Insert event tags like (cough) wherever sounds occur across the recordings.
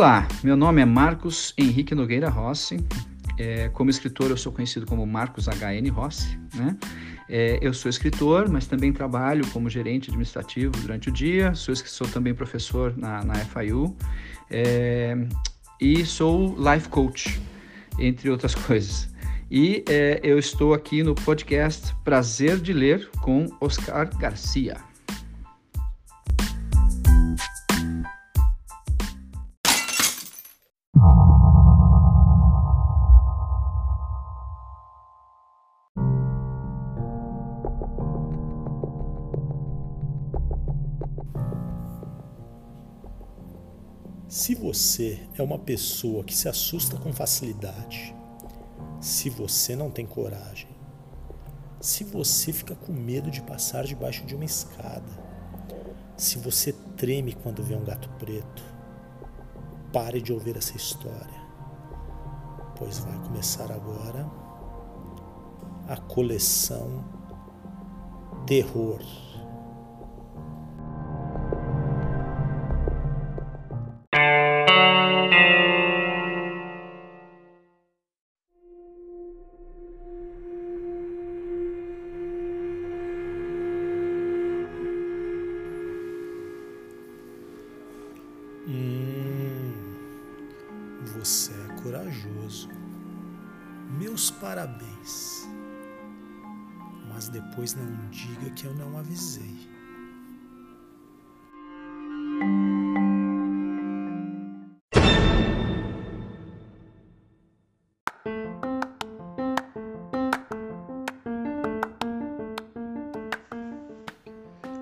Olá, meu nome é Marcos Henrique Nogueira Rossi. É, como escritor, eu sou conhecido como Marcos HN Rossi. Né? É, eu sou escritor, mas também trabalho como gerente administrativo durante o dia. Sou, sou também professor na, na FIU é, e sou life coach, entre outras (laughs) coisas. E é, eu estou aqui no podcast Prazer de Ler com Oscar Garcia. Se você é uma pessoa que se assusta com facilidade, se você não tem coragem, se você fica com medo de passar debaixo de uma escada, se você treme quando vê um gato preto, pare de ouvir essa história, pois vai começar agora a coleção Terror. Você é corajoso. Meus parabéns. Mas depois não diga que eu não avisei.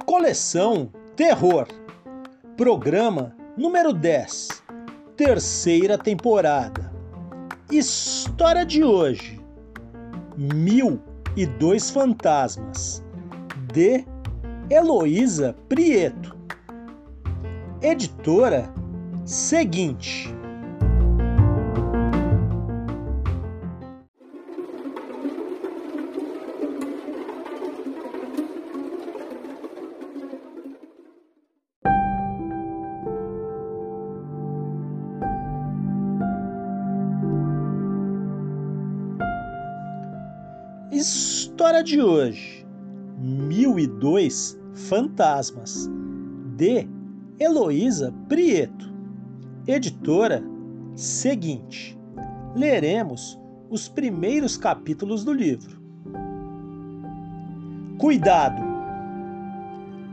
Coleção Terror. Programa número 10. Terceira temporada. História de hoje: Mil e Dois Fantasmas, de Heloísa Prieto. Editora seguinte. História de hoje: Mil e Dois Fantasmas, de Heloísa Prieto. Editora seguinte. Leremos os primeiros capítulos do livro. Cuidado!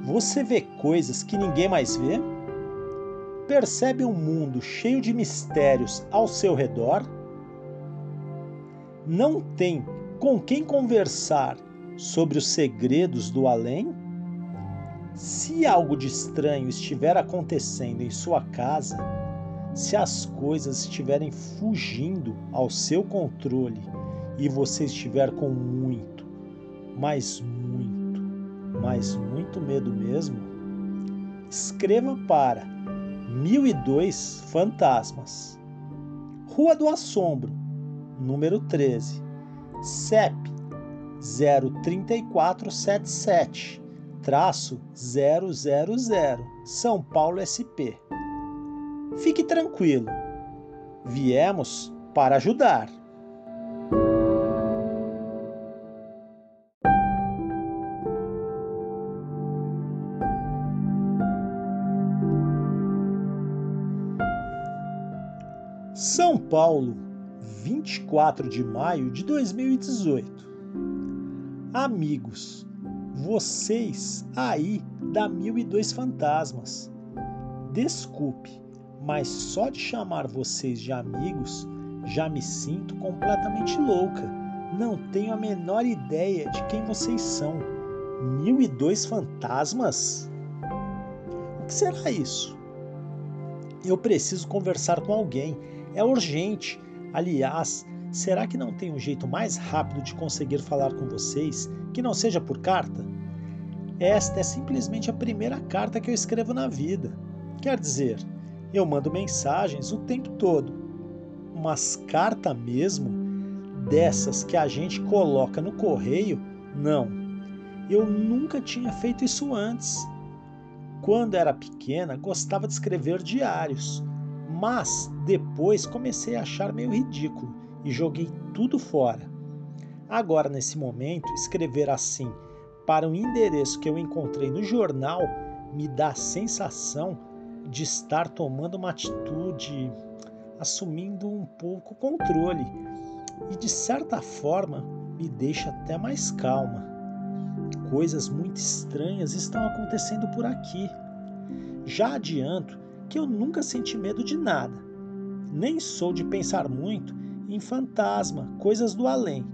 Você vê coisas que ninguém mais vê? Percebe um mundo cheio de mistérios ao seu redor? Não tem com quem conversar sobre os segredos do além? Se algo de estranho estiver acontecendo em sua casa, se as coisas estiverem fugindo ao seu controle e você estiver com muito, mas muito, mas muito medo mesmo, escreva para 1002 Fantasmas, Rua do Assombro, número 13 CEP 03477 traço 000 São Paulo SP. Fique tranquilo, viemos para ajudar. São Paulo 24 de maio de 2018. Amigos, vocês aí da Mil e Dois Fantasmas. Desculpe, mas só de chamar vocês de amigos já me sinto completamente louca. Não tenho a menor ideia de quem vocês são. Mil e dois fantasmas? O que será isso? Eu preciso conversar com alguém. É urgente. Aliás, será que não tem um jeito mais rápido de conseguir falar com vocês que não seja por carta? Esta é simplesmente a primeira carta que eu escrevo na vida. Quer dizer, eu mando mensagens o tempo todo. Mas carta mesmo, dessas que a gente coloca no correio, não. Eu nunca tinha feito isso antes. Quando era pequena, gostava de escrever diários, mas depois comecei a achar meio ridículo e joguei tudo fora. Agora, nesse momento, escrever assim para um endereço que eu encontrei no jornal me dá a sensação de estar tomando uma atitude, assumindo um pouco o controle e de certa forma me deixa até mais calma. Coisas muito estranhas estão acontecendo por aqui. Já adianto que eu nunca senti medo de nada. Nem sou de pensar muito em fantasma, coisas do além,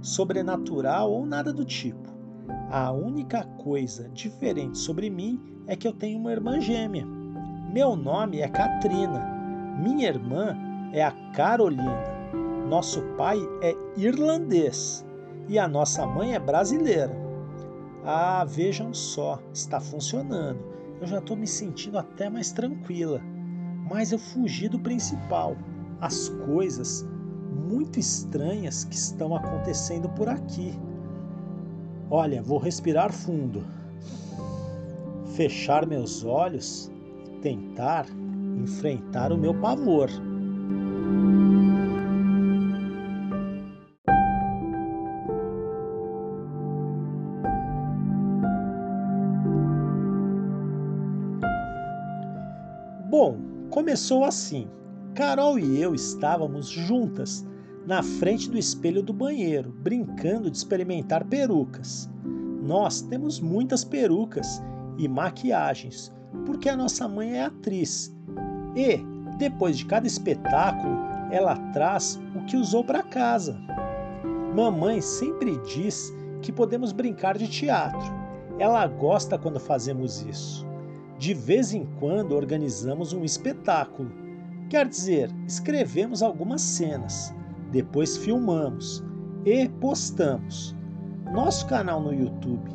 sobrenatural ou nada do tipo. A única coisa diferente sobre mim é que eu tenho uma irmã gêmea. Meu nome é Katrina. Minha irmã é a Carolina. Nosso pai é irlandês e a nossa mãe é brasileira. Ah, vejam só, está funcionando. Eu já estou me sentindo até mais tranquila. Mas eu fugi do principal, as coisas muito estranhas que estão acontecendo por aqui. Olha, vou respirar fundo, fechar meus olhos e tentar enfrentar o meu pavor. Começou assim. Carol e eu estávamos juntas na frente do espelho do banheiro, brincando de experimentar perucas. Nós temos muitas perucas e maquiagens, porque a nossa mãe é atriz. E, depois de cada espetáculo, ela traz o que usou para casa. Mamãe sempre diz que podemos brincar de teatro. Ela gosta quando fazemos isso. De vez em quando organizamos um espetáculo. Quer dizer, escrevemos algumas cenas, depois filmamos e postamos. Nosso canal no YouTube,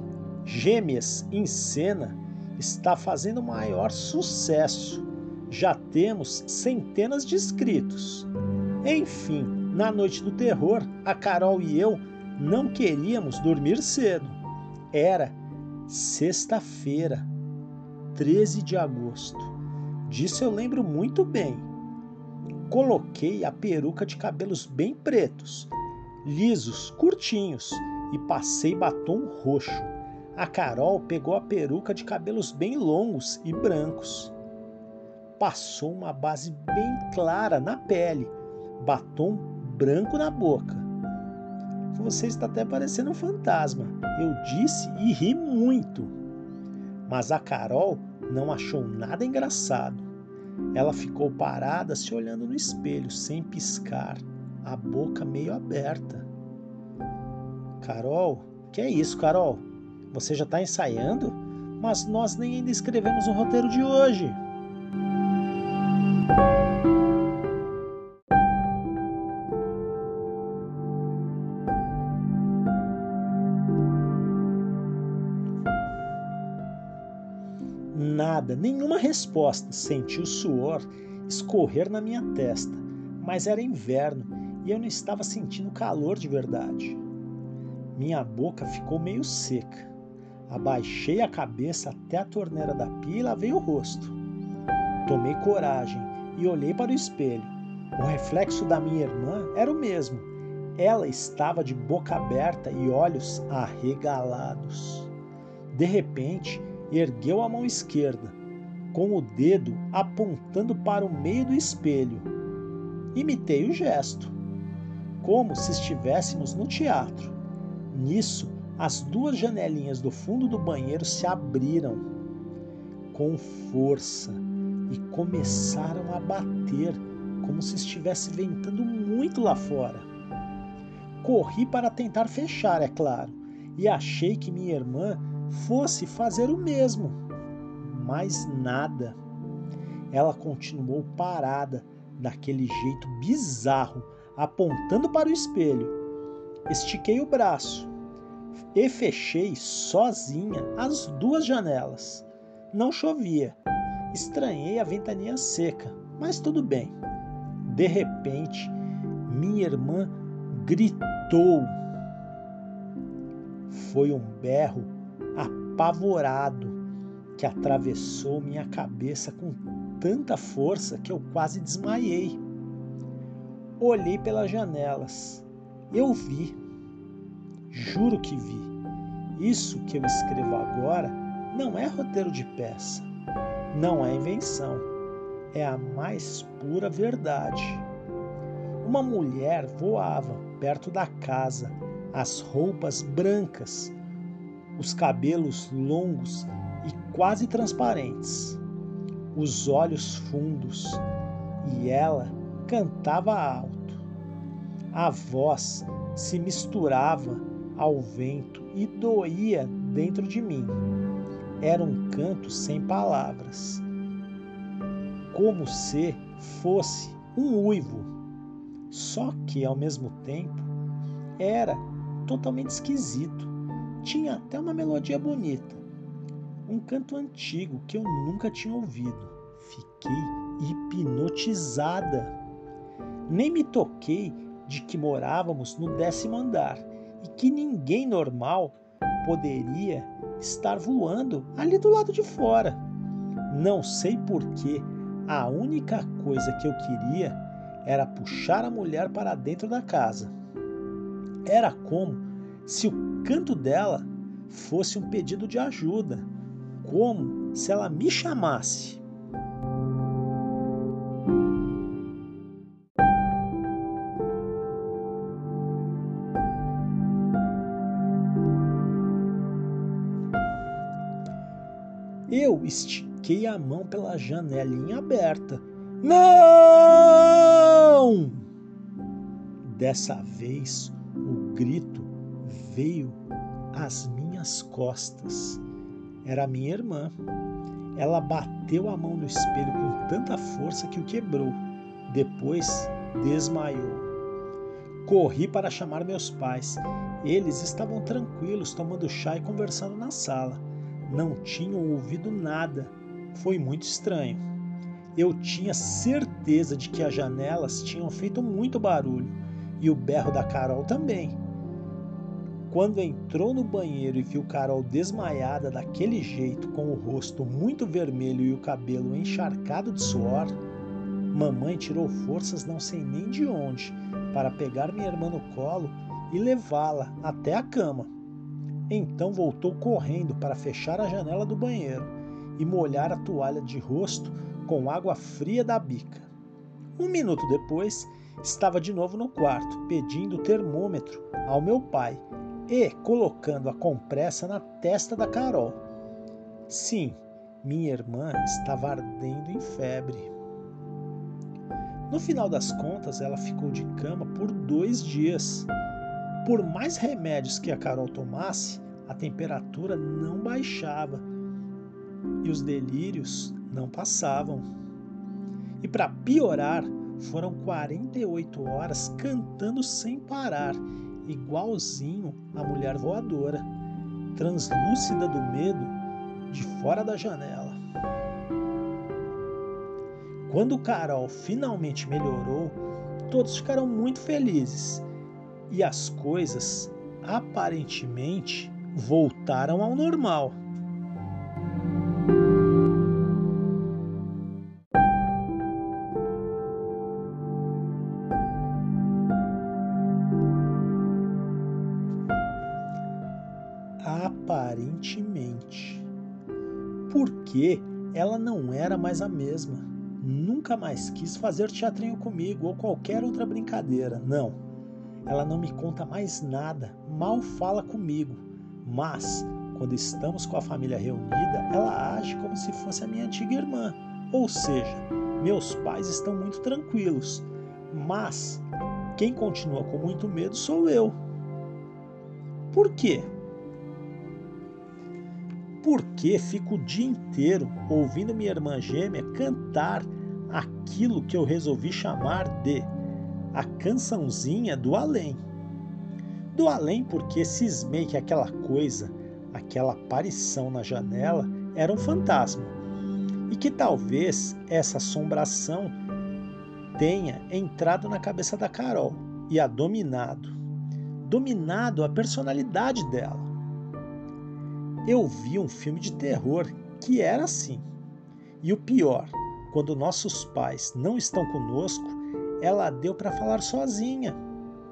Gêmeas em Cena, está fazendo maior sucesso. Já temos centenas de inscritos. Enfim, na noite do terror, a Carol e eu não queríamos dormir cedo. Era sexta-feira 13 de agosto. Disso eu lembro muito bem. Coloquei a peruca de cabelos bem pretos, lisos, curtinhos, e passei batom roxo. A Carol pegou a peruca de cabelos bem longos e brancos. Passou uma base bem clara na pele, batom branco na boca. Você está até parecendo um fantasma. Eu disse e ri muito. Mas a Carol não achou nada engraçado. Ela ficou parada se olhando no espelho, sem piscar, a boca meio aberta. Carol, que é isso, Carol? Você já está ensaiando? Mas nós nem ainda escrevemos o roteiro de hoje. Nada, nenhuma resposta. Senti o suor escorrer na minha testa, mas era inverno e eu não estava sentindo calor de verdade. Minha boca ficou meio seca. Abaixei a cabeça até a torneira da pia e lavei o rosto. Tomei coragem e olhei para o espelho. O reflexo da minha irmã era o mesmo. Ela estava de boca aberta e olhos arregalados. De repente, ergueu a mão esquerda, com o dedo apontando para o meio do espelho. Imitei o gesto, como se estivéssemos no teatro. Nisso, as duas janelinhas do fundo do banheiro se abriram com força e começaram a bater como se estivesse ventando muito lá fora. Corri para tentar fechar, é claro, e achei que minha irmã fosse fazer o mesmo. Mas nada. Ela continuou parada, daquele jeito bizarro, apontando para o espelho. Estiquei o braço e fechei sozinha as duas janelas. Não chovia. Estranhei a ventania seca, mas tudo bem. De repente, minha irmã gritou. Foi um berro apavorado que atravessou minha cabeça com tanta força que eu quase desmaiei. Olhei pelas janelas. Eu vi. Juro que vi. Isso que eu escrevo agora não é roteiro de peça. Não é invenção é a mais pura verdade. Uma mulher voava perto da casa, as roupas brancas, os cabelos longos quase transparentes, os olhos fundos, e ela cantava alto. A voz se misturava ao vento e doía dentro de mim. Era um canto sem palavras como se fosse um uivo. Só que, ao mesmo tempo, era totalmente esquisito. Tinha até uma melodia bonita. Um canto antigo que eu nunca tinha ouvido. Fiquei hipnotizada. Nem me toquei de que morávamos no décimo andar e que ninguém normal poderia estar voando ali do lado de fora. Não sei porquê, a única coisa que eu queria era puxar a mulher para dentro da casa. Era como se o canto dela fosse um pedido de ajuda, como se ela me chamasse. Eu estiquei a mão pela janelinha aberta. Não! Dessa vez o grito veio às minhas costas. Era minha irmã. Ela bateu a mão no espelho com tanta força que o quebrou. Depois desmaiou. Corri para chamar meus pais. Eles estavam tranquilos, tomando chá e conversando na sala não tinham ouvido nada. Foi muito estranho. Eu tinha certeza de que as janelas tinham feito muito barulho e o berro da Carol também. Quando entrou no banheiro e viu Carol desmaiada daquele jeito, com o rosto muito vermelho e o cabelo encharcado de suor, mamãe tirou forças não sei nem de onde para pegar minha irmã no colo e levá-la até a cama. Então voltou correndo para fechar a janela do banheiro e molhar a toalha de rosto com água fria da bica. Um minuto depois, estava de novo no quarto, pedindo o termômetro ao meu pai e colocando a compressa na testa da Carol. Sim, minha irmã estava ardendo em febre. No final das contas, ela ficou de cama por dois dias por mais remédios que a Carol tomasse, a temperatura não baixava e os delírios não passavam. E para piorar, foram 48 horas cantando sem parar, igualzinho a mulher voadora, translúcida do medo, de fora da janela. Quando Carol finalmente melhorou, todos ficaram muito felizes e as coisas aparentemente voltaram ao normal. Aparentemente. Porque ela não era mais a mesma. nunca mais quis fazer teatrinho comigo ou qualquer outra brincadeira. Não. Ela não me conta mais nada, mal fala comigo. Mas, quando estamos com a família reunida, ela age como se fosse a minha antiga irmã. Ou seja, meus pais estão muito tranquilos. Mas quem continua com muito medo sou eu. Por quê? Porque fico o dia inteiro ouvindo minha irmã gêmea cantar aquilo que eu resolvi chamar de a cançãozinha do além. Do além porque cismei que aquela coisa, aquela aparição na janela era um fantasma e que talvez essa assombração tenha entrado na cabeça da Carol e a dominado. Dominado a personalidade dela. Eu vi um filme de terror que era assim. E o pior, quando nossos pais não estão conosco, ela deu para falar sozinha,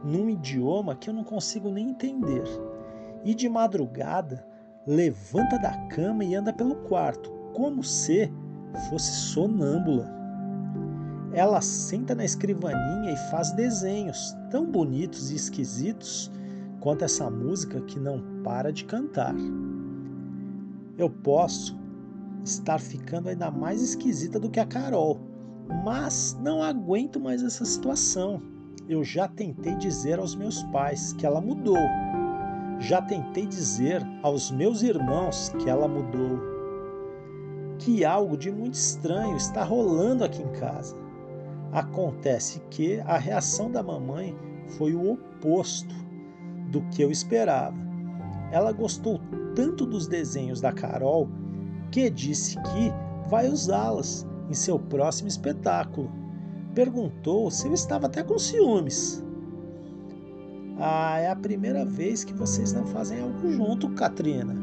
num idioma que eu não consigo nem entender. E de madrugada, levanta da cama e anda pelo quarto, como se fosse sonâmbula. Ela senta na escrivaninha e faz desenhos tão bonitos e esquisitos quanto essa música que não para de cantar. Eu posso estar ficando ainda mais esquisita do que a Carol, mas não aguento mais essa situação. Eu já tentei dizer aos meus pais que ela mudou. Já tentei dizer aos meus irmãos que ela mudou. Que algo de muito estranho está rolando aqui em casa. Acontece que a reação da mamãe foi o oposto do que eu esperava. Ela gostou tanto dos desenhos da Carol que disse que vai usá-las em seu próximo espetáculo. Perguntou se eu estava até com ciúmes. Ah, é a primeira vez que vocês não fazem algo junto, Katrina.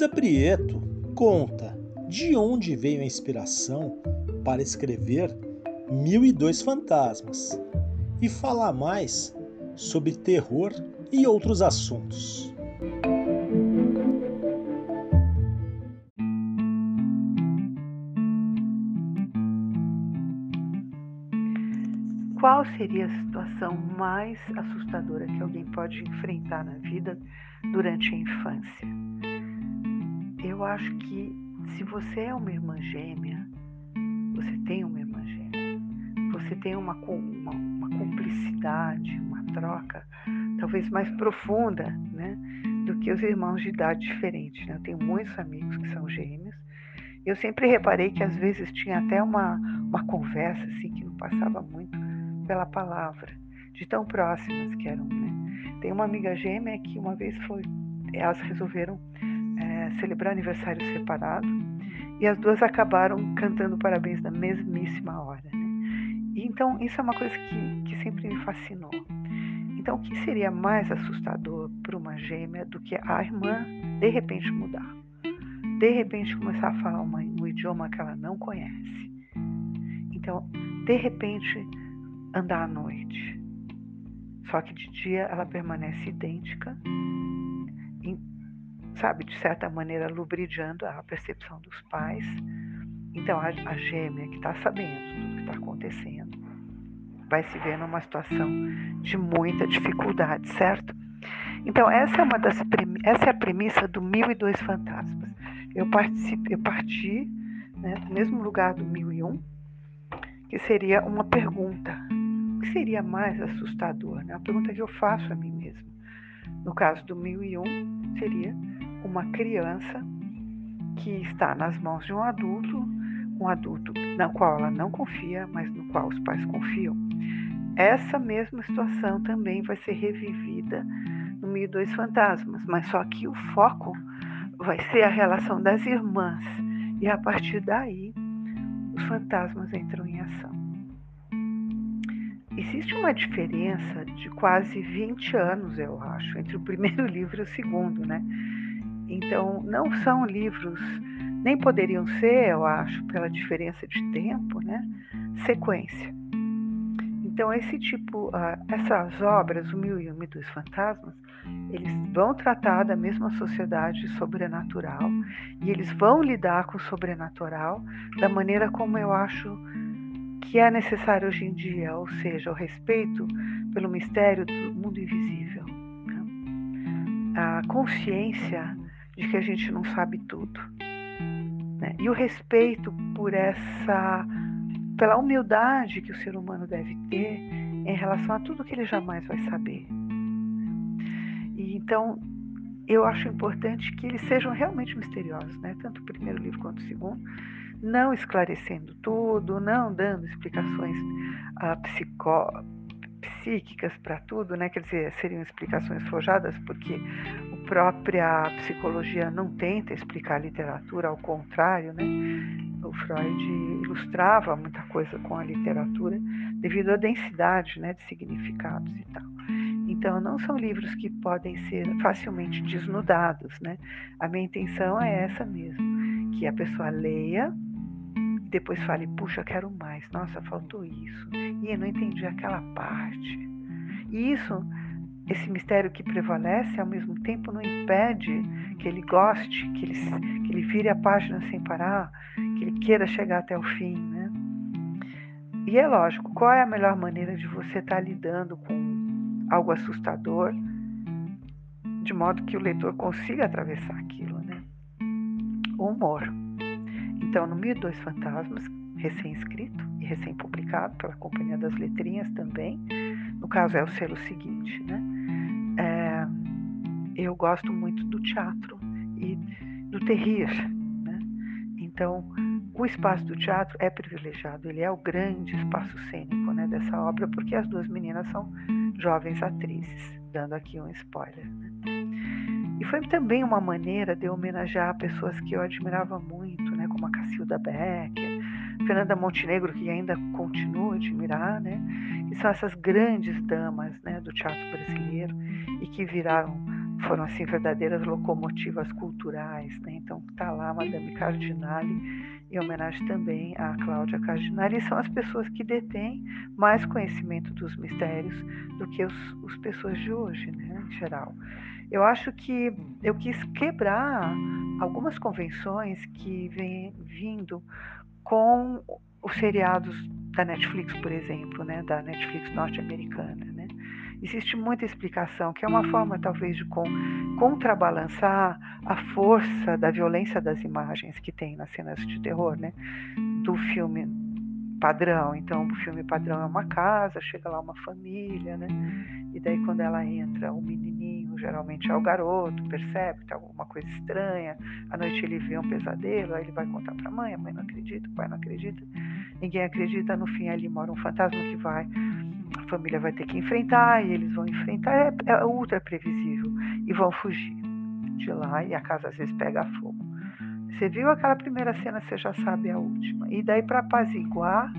Heloísa Prieto conta de onde veio a inspiração para escrever Mil e Dois Fantasmas e falar mais sobre terror e outros assuntos. Qual seria a situação mais assustadora que alguém pode enfrentar na vida durante a infância? Eu acho que se você é uma irmã gêmea, você tem uma irmã gêmea, você tem uma, uma, uma cumplicidade, uma troca talvez mais profunda né, do que os irmãos de idade diferente. Né? Eu tenho muitos amigos que são gêmeos. Eu sempre reparei que às vezes tinha até uma, uma conversa assim que não passava muito pela palavra, de tão próximas que eram. Né? Tem uma amiga gêmea que uma vez foi, elas resolveram celebrar aniversário separado e as duas acabaram cantando parabéns na mesmíssima hora. Né? E, então, isso é uma coisa que, que sempre me fascinou. Então, o que seria mais assustador para uma gêmea do que a irmã de repente mudar? De repente começar a falar uma, um idioma que ela não conhece. Então, de repente, andar à noite. Só que de dia ela permanece idêntica sabe, de certa maneira, lubridiando a percepção dos pais. Então, a, a gêmea que está sabendo tudo que está acontecendo vai se ver numa situação de muita dificuldade, certo? Então, essa é uma das essa é a premissa do Mil e Dois Fantasmas. Eu participei, eu parti né, do mesmo lugar do Mil e Um, que seria uma pergunta. O que seria mais assustador? Né? Uma pergunta que eu faço a mim mesmo. No caso do Mil e Um, seria uma criança que está nas mãos de um adulto, um adulto na qual ela não confia, mas no qual os pais confiam. Essa mesma situação também vai ser revivida no meio dos fantasmas, mas só que o foco vai ser a relação das irmãs e a partir daí os fantasmas entram em ação. Existe uma diferença de quase 20 anos, eu acho, entre o primeiro (laughs) livro e o segundo, né? Então, não são livros, nem poderiam ser, eu acho, pela diferença de tempo, né? Sequência. Então, esse tipo, uh, essas obras, O Mil e Um e dos Fantasmas, eles vão tratar da mesma sociedade sobrenatural e eles vão lidar com o sobrenatural da maneira como eu acho que é necessário hoje em dia, ou seja, o respeito pelo mistério do mundo invisível, né? a consciência de que a gente não sabe tudo, né? e o respeito por essa, pela humildade que o ser humano deve ter em relação a tudo que ele jamais vai saber. E então eu acho importante que eles sejam realmente misteriosos, né? Tanto o primeiro livro quanto o segundo, não esclarecendo tudo, não dando explicações uh, psicó psíquicas para tudo, né? Quer dizer, seriam explicações forjadas, porque própria psicologia não tenta explicar a literatura, ao contrário, né? O Freud ilustrava muita coisa com a literatura devido à densidade, né, de significados e tal. Então, não são livros que podem ser facilmente desnudados, né? A minha intenção é essa mesmo, que a pessoa leia depois fale, puxa, quero mais, nossa, faltou isso, e eu não entendi aquela parte. E isso, esse mistério que prevalece, ao mesmo tempo não impede que ele goste, que ele, que ele vire a página sem parar, que ele queira chegar até o fim, né? E é lógico, qual é a melhor maneira de você estar tá lidando com algo assustador, de modo que o leitor consiga atravessar aquilo, né? O humor. Então, no Mil Dois Fantasmas, recém-escrito e recém-publicado pela Companhia das Letrinhas também, caso é o selo seguinte, né? É, eu gosto muito do teatro e do terrir, né? Então, o espaço do teatro é privilegiado, ele é o grande espaço cênico né, dessa obra, porque as duas meninas são jovens atrizes, dando aqui um spoiler. Né? E foi também uma maneira de homenagear pessoas que eu admirava muito, né, como a Cacilda Becker, Fernanda Montenegro, que ainda continuo a admirar, né, que são essas grandes damas né, do teatro brasileiro e que viraram, foram assim verdadeiras locomotivas culturais. Né? Então está lá a Madame Cardinale, em homenagem também a Cláudia Cardinale, e são as pessoas que detêm mais conhecimento dos mistérios do que os, os pessoas de hoje, né, em geral. Eu acho que eu quis quebrar algumas convenções que vêm vindo com os seriados da Netflix, por exemplo, né, da Netflix norte-americana, né? Existe muita explicação, que é uma forma talvez de contrabalançar a força da violência das imagens que tem nas cenas de terror, né? Do filme padrão. Então, o filme padrão é uma casa, chega lá uma família, né? E daí quando ela entra, o menininho geralmente é o garoto, percebe que tem alguma coisa estranha. À noite ele vê um pesadelo, aí ele vai contar para a mãe, a mãe não acredita, o pai não acredita. Ninguém acredita, no fim ali mora um fantasma que vai a família vai ter que enfrentar e eles vão enfrentar, é, é ultra previsível e vão fugir de lá e a casa às vezes pega fogo. Você viu aquela primeira cena, você já sabe a última. E daí, para apaziguar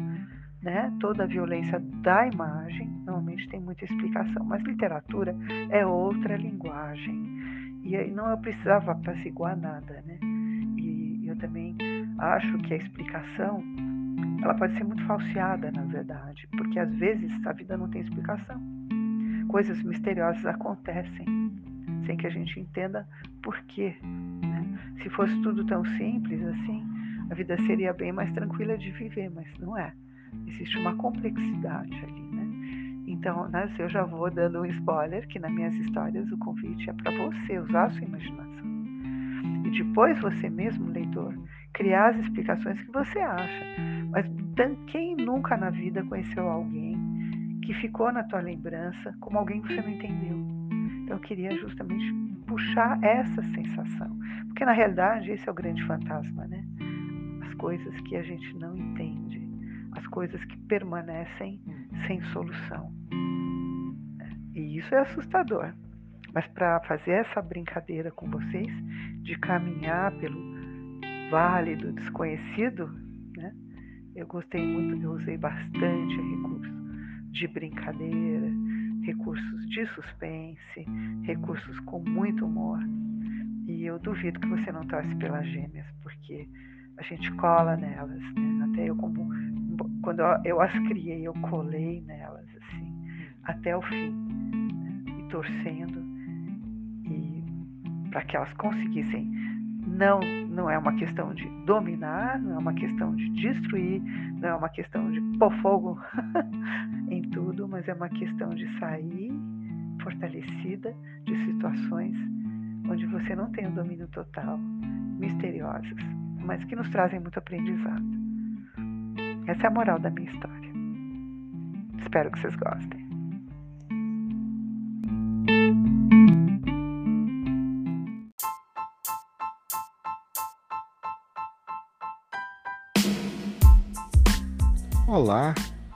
né, toda a violência da imagem, normalmente tem muita explicação, mas literatura é outra linguagem. E aí não eu precisava apaziguar nada. Né? E eu também acho que a explicação ela pode ser muito falseada, na verdade, porque às vezes a vida não tem explicação. Coisas misteriosas acontecem sem que a gente entenda por quê. Se fosse tudo tão simples assim, a vida seria bem mais tranquila de viver, mas não é. Existe uma complexidade ali, né? Então, né, eu já vou dando um spoiler que nas minhas histórias o convite é para você usar a sua imaginação. E depois você mesmo, leitor, criar as explicações que você acha. Mas quem nunca na vida conheceu alguém que ficou na tua lembrança como alguém que você não entendeu? Então, eu queria justamente puxar essa sensação. Porque na realidade esse é o grande fantasma, né? As coisas que a gente não entende, as coisas que permanecem sem solução. E isso é assustador. Mas para fazer essa brincadeira com vocês, de caminhar pelo vale do desconhecido, né? Eu gostei muito, eu usei bastante recurso de brincadeira, recursos de suspense, recursos com muito humor. E eu duvido que você não torce pelas gêmeas, porque a gente cola nelas, né? Até eu como quando eu as criei, eu colei nelas, até o fim né? e torcendo e para que elas conseguissem não não é uma questão de dominar, não é uma questão de destruir, não é uma questão de pôr fogo (laughs) em tudo, mas é uma questão de sair fortalecida de situações onde você não tem o domínio total, misteriosas, mas que nos trazem muito aprendizado. Essa é a moral da minha história. Espero que vocês gostem. Olá,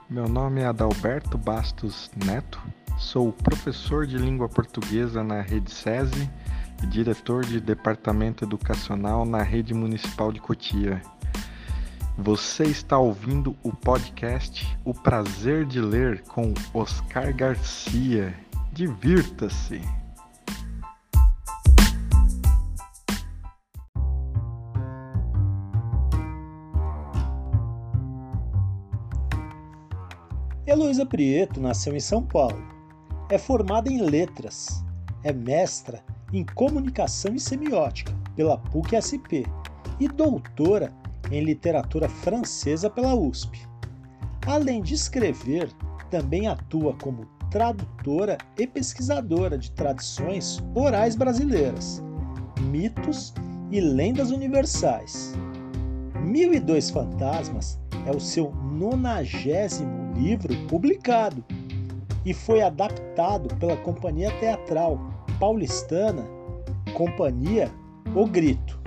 meu nome é Adalberto Bastos Neto, sou professor de língua portuguesa na Rede SESI e diretor de departamento educacional na Rede Municipal de Cotia. Você está ouvindo o podcast O Prazer de Ler com Oscar Garcia. Divirta-se! Heloísa Prieto nasceu em São Paulo. É formada em letras. É mestra em comunicação e semiótica pela PUC-SP e doutora em literatura francesa pela USP. Além de escrever, também atua como tradutora e pesquisadora de tradições orais brasileiras, mitos e lendas universais. Mil e Dois Fantasmas é o seu nonagésimo livro publicado e foi adaptado pela companhia teatral paulistana Companhia O Grito.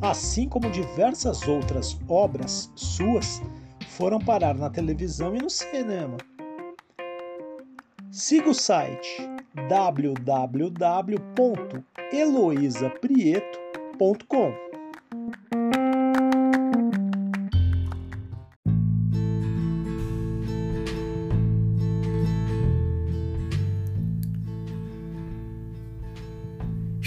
Assim como diversas outras obras suas foram parar na televisão e no cinema. Siga o site www.eloisaprieto.com.